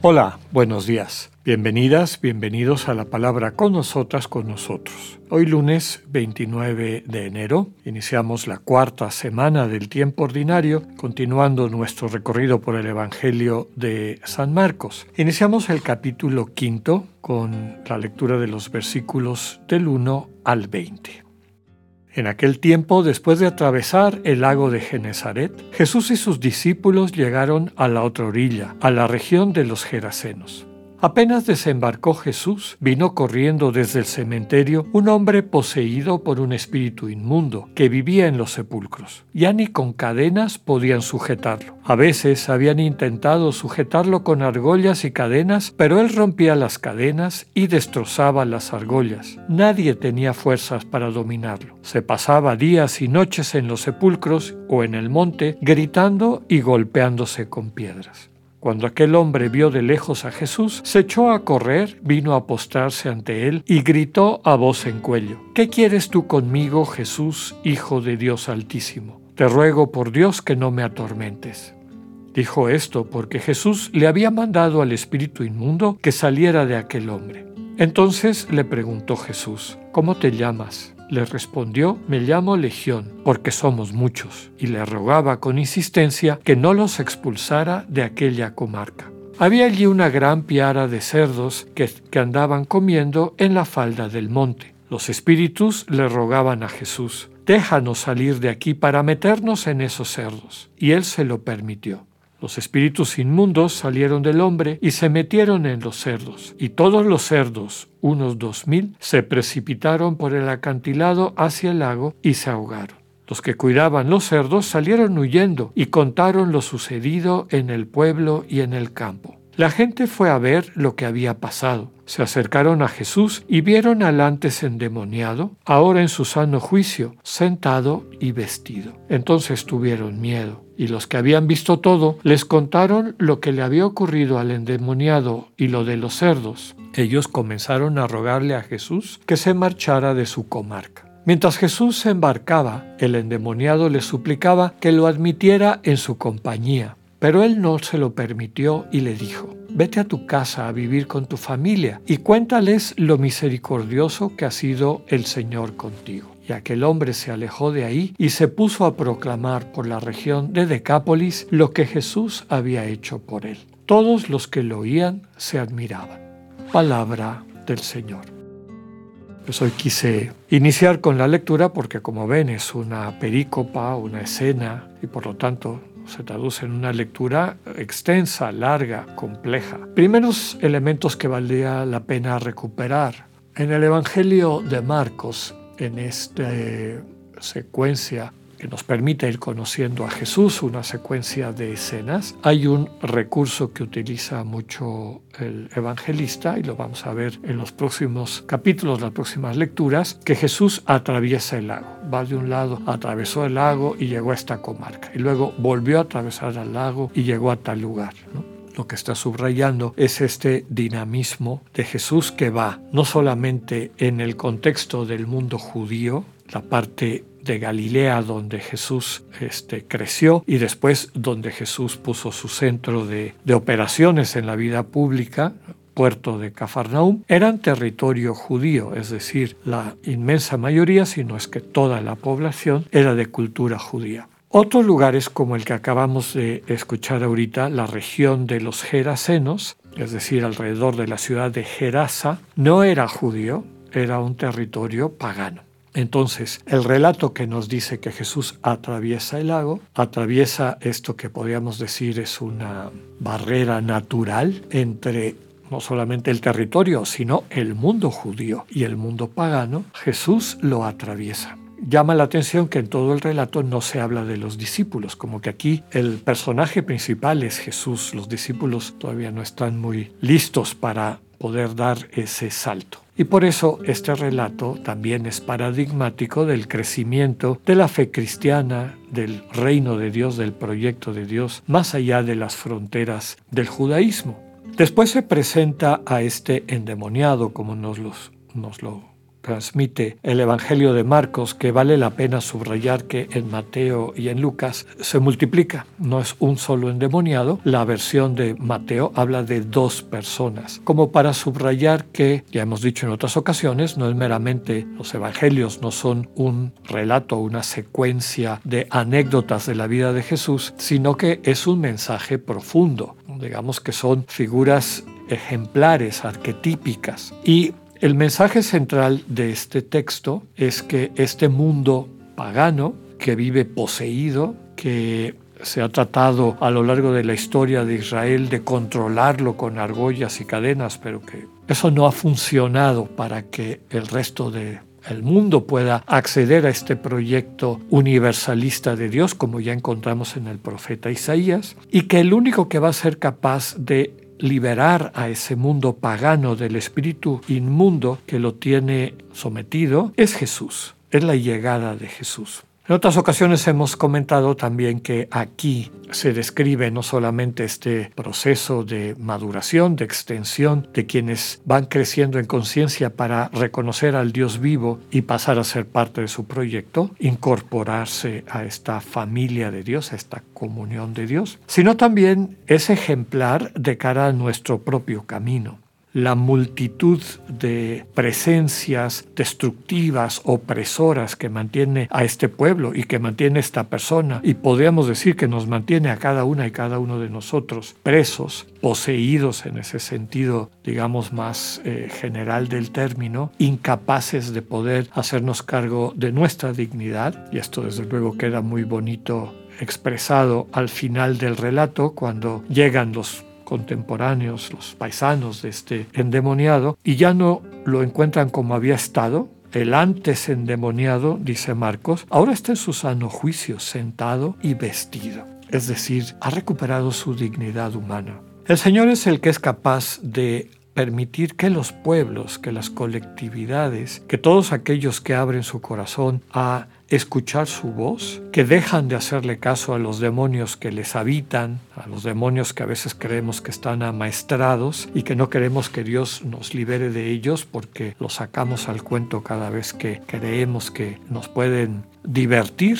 Hola, buenos días. Bienvenidas, bienvenidos a la palabra con nosotras, con nosotros. Hoy lunes 29 de enero iniciamos la cuarta semana del tiempo ordinario, continuando nuestro recorrido por el Evangelio de San Marcos. Iniciamos el capítulo quinto con la lectura de los versículos del 1 al 20. En aquel tiempo, después de atravesar el lago de Genezaret, Jesús y sus discípulos llegaron a la otra orilla, a la región de los Gerasenos. Apenas desembarcó Jesús, vino corriendo desde el cementerio un hombre poseído por un espíritu inmundo que vivía en los sepulcros. Ya ni con cadenas podían sujetarlo. A veces habían intentado sujetarlo con argollas y cadenas, pero él rompía las cadenas y destrozaba las argollas. Nadie tenía fuerzas para dominarlo. Se pasaba días y noches en los sepulcros o en el monte, gritando y golpeándose con piedras. Cuando aquel hombre vio de lejos a Jesús, se echó a correr, vino a postrarse ante él y gritó a voz en cuello, ¿Qué quieres tú conmigo, Jesús, Hijo de Dios Altísimo? Te ruego por Dios que no me atormentes. Dijo esto porque Jesús le había mandado al espíritu inmundo que saliera de aquel hombre. Entonces le preguntó Jesús, ¿cómo te llamas? Le respondió, me llamo Legión, porque somos muchos, y le rogaba con insistencia que no los expulsara de aquella comarca. Había allí una gran piara de cerdos que, que, andaban comiendo en la falda del monte. Los espíritus le rogaban a Jesús, déjanos salir de aquí para meternos en esos cerdos. Y él se lo permitió. Los espíritus inmundos salieron del hombre y se metieron en los cerdos, y todos los cerdos, unos dos mil, se precipitaron por el acantilado hacia el lago y se ahogaron. Los que cuidaban los cerdos salieron huyendo y contaron lo sucedido en el pueblo y en el campo. La gente fue a ver lo que había pasado. Se acercaron a Jesús y vieron al antes endemoniado, ahora en su sano juicio, sentado y vestido. Entonces tuvieron miedo, y los que habían visto todo les contaron lo que le había ocurrido al endemoniado y lo de los cerdos. Ellos comenzaron a rogarle a Jesús que se marchara de su comarca. Mientras Jesús se embarcaba, el endemoniado le suplicaba que lo admitiera en su compañía. Pero él no se lo permitió y le dijo, vete a tu casa a vivir con tu familia y cuéntales lo misericordioso que ha sido el Señor contigo. Y aquel hombre se alejó de ahí y se puso a proclamar por la región de Decápolis lo que Jesús había hecho por él. Todos los que lo oían se admiraban. Palabra del Señor. Pues hoy quise iniciar con la lectura porque como ven es una perícopa, una escena y por lo tanto se traduce en una lectura extensa, larga, compleja. Primeros elementos que valdría la pena recuperar. En el Evangelio de Marcos, en esta secuencia que nos permite ir conociendo a Jesús, una secuencia de escenas. Hay un recurso que utiliza mucho el evangelista, y lo vamos a ver en los próximos capítulos, las próximas lecturas, que Jesús atraviesa el lago. Va de un lado, atravesó el lago y llegó a esta comarca, y luego volvió a atravesar el lago y llegó a tal lugar. Lo que está subrayando es este dinamismo de Jesús que va no solamente en el contexto del mundo judío, la parte de Galilea donde Jesús este, creció y después donde Jesús puso su centro de, operaciones en la vida pública, puerto de Cafarnaum, eran territorio judío, es decir, la inmensa mayoría, si no es que toda la población, era de cultura judía. Otros lugares como el que acabamos de escuchar ahorita, la región de los Gerasenos, es decir, alrededor de la ciudad de Gerasa, no era judío, era un territorio pagano. Entonces, el relato que nos dice que Jesús atraviesa el lago, atraviesa esto que podríamos decir es una barrera natural entre no solamente el territorio, sino el mundo judío y el mundo pagano, Jesús lo atraviesa. Llama la atención que en todo el relato no se habla de los discípulos, como que aquí el personaje principal es Jesús. Los discípulos todavía no están muy listos para poder dar ese salto. Y por eso este relato también es paradigmático del crecimiento de la fe cristiana, del reino de Dios, del proyecto de Dios, más allá de las fronteras del judaísmo. Después se presenta a este endemoniado, como nos, nos lo transmite el Evangelio de Marcos, que vale la pena subrayar que en Mateo y en Lucas se multiplica, no es un solo endemoniado, la versión de Mateo habla de dos personas, como para subrayar que, ya hemos dicho en otras ocasiones, no es meramente los Evangelios, no son un relato, una secuencia de anécdotas de la vida de Jesús, sino que es un mensaje profundo, digamos que son figuras ejemplares, arquetípicas. Y el mensaje central de este texto es que este mundo pagano que vive poseído, que se ha tratado a lo largo de la historia de Israel de controlarlo con argollas y cadenas, pero que eso no ha funcionado para que el resto del mundo pueda acceder a este proyecto universalista de Dios, como ya encontramos en el profeta Isaías, y que el único que va a ser capaz de liberar a ese mundo pagano del espíritu inmundo que lo tiene sometido es Jesús, es la llegada de Jesús. En otras ocasiones hemos comentado también que aquí se describe no solamente este proceso de maduración, de extensión de quienes van creciendo en conciencia para reconocer al Dios vivo y pasar a ser parte de su proyecto, incorporarse a esta familia de Dios, a esta comunión de Dios, sino también es ejemplar de cara a nuestro propio camino la multitud de presencias destructivas, opresoras que mantiene a este pueblo y que mantiene esta persona, y podríamos decir que nos mantiene a cada una y cada uno de nosotros presos, poseídos en ese sentido, digamos, más eh, general del término, incapaces de poder hacernos cargo de nuestra dignidad, y esto desde luego queda muy bonito expresado al final del relato cuando llegan los contemporáneos, los paisanos de este endemoniado, y ya no lo encuentran como había estado, el antes endemoniado, dice Marcos, ahora está en su sano juicio, sentado y vestido. Es decir, ha recuperado su dignidad humana. El Señor es el que es capaz de permitir que los pueblos, que las colectividades, que todos aquellos que abren su corazón a escuchar su voz, que dejan de hacerle caso a los demonios que les habitan, a los demonios que a veces creemos que están amaestrados y que no queremos que Dios nos libere de ellos porque los sacamos al cuento cada vez que creemos que nos pueden divertir,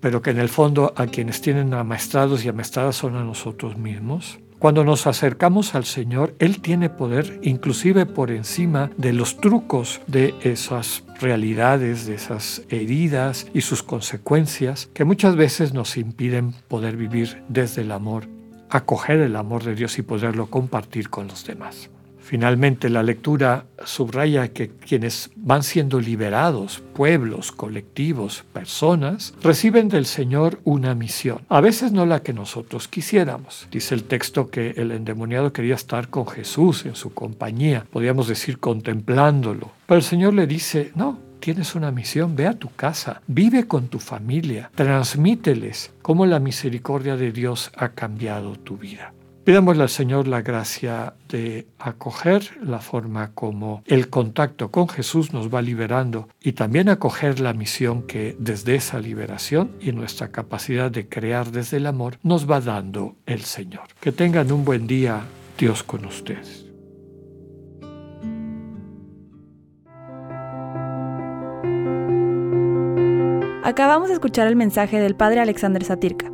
pero que en el fondo a quienes tienen amaestrados y amaestradas son a nosotros mismos. Cuando nos acercamos al Señor, Él tiene poder inclusive por encima de los trucos de esas realidades, de esas heridas y sus consecuencias que muchas veces nos impiden poder vivir desde el amor, acoger el amor de Dios y poderlo compartir con los demás. Finalmente, la lectura subraya que quienes van siendo liberados, pueblos, colectivos, personas, reciben del Señor una misión, a veces no la que nosotros quisiéramos. Dice el texto que el endemoniado quería estar con Jesús en su compañía, podríamos decir contemplándolo, pero el Señor le dice, no, tienes una misión, ve a tu casa, vive con tu familia, transmíteles cómo la misericordia de Dios ha cambiado tu vida. Pidámosle al Señor la gracia de acoger la forma como el contacto con Jesús nos va liberando y también acoger la misión que desde esa liberación y nuestra capacidad de crear desde el amor nos va dando el Señor. Que tengan un buen día, Dios con ustedes. Acabamos de escuchar el mensaje del Padre Alexander Satirka.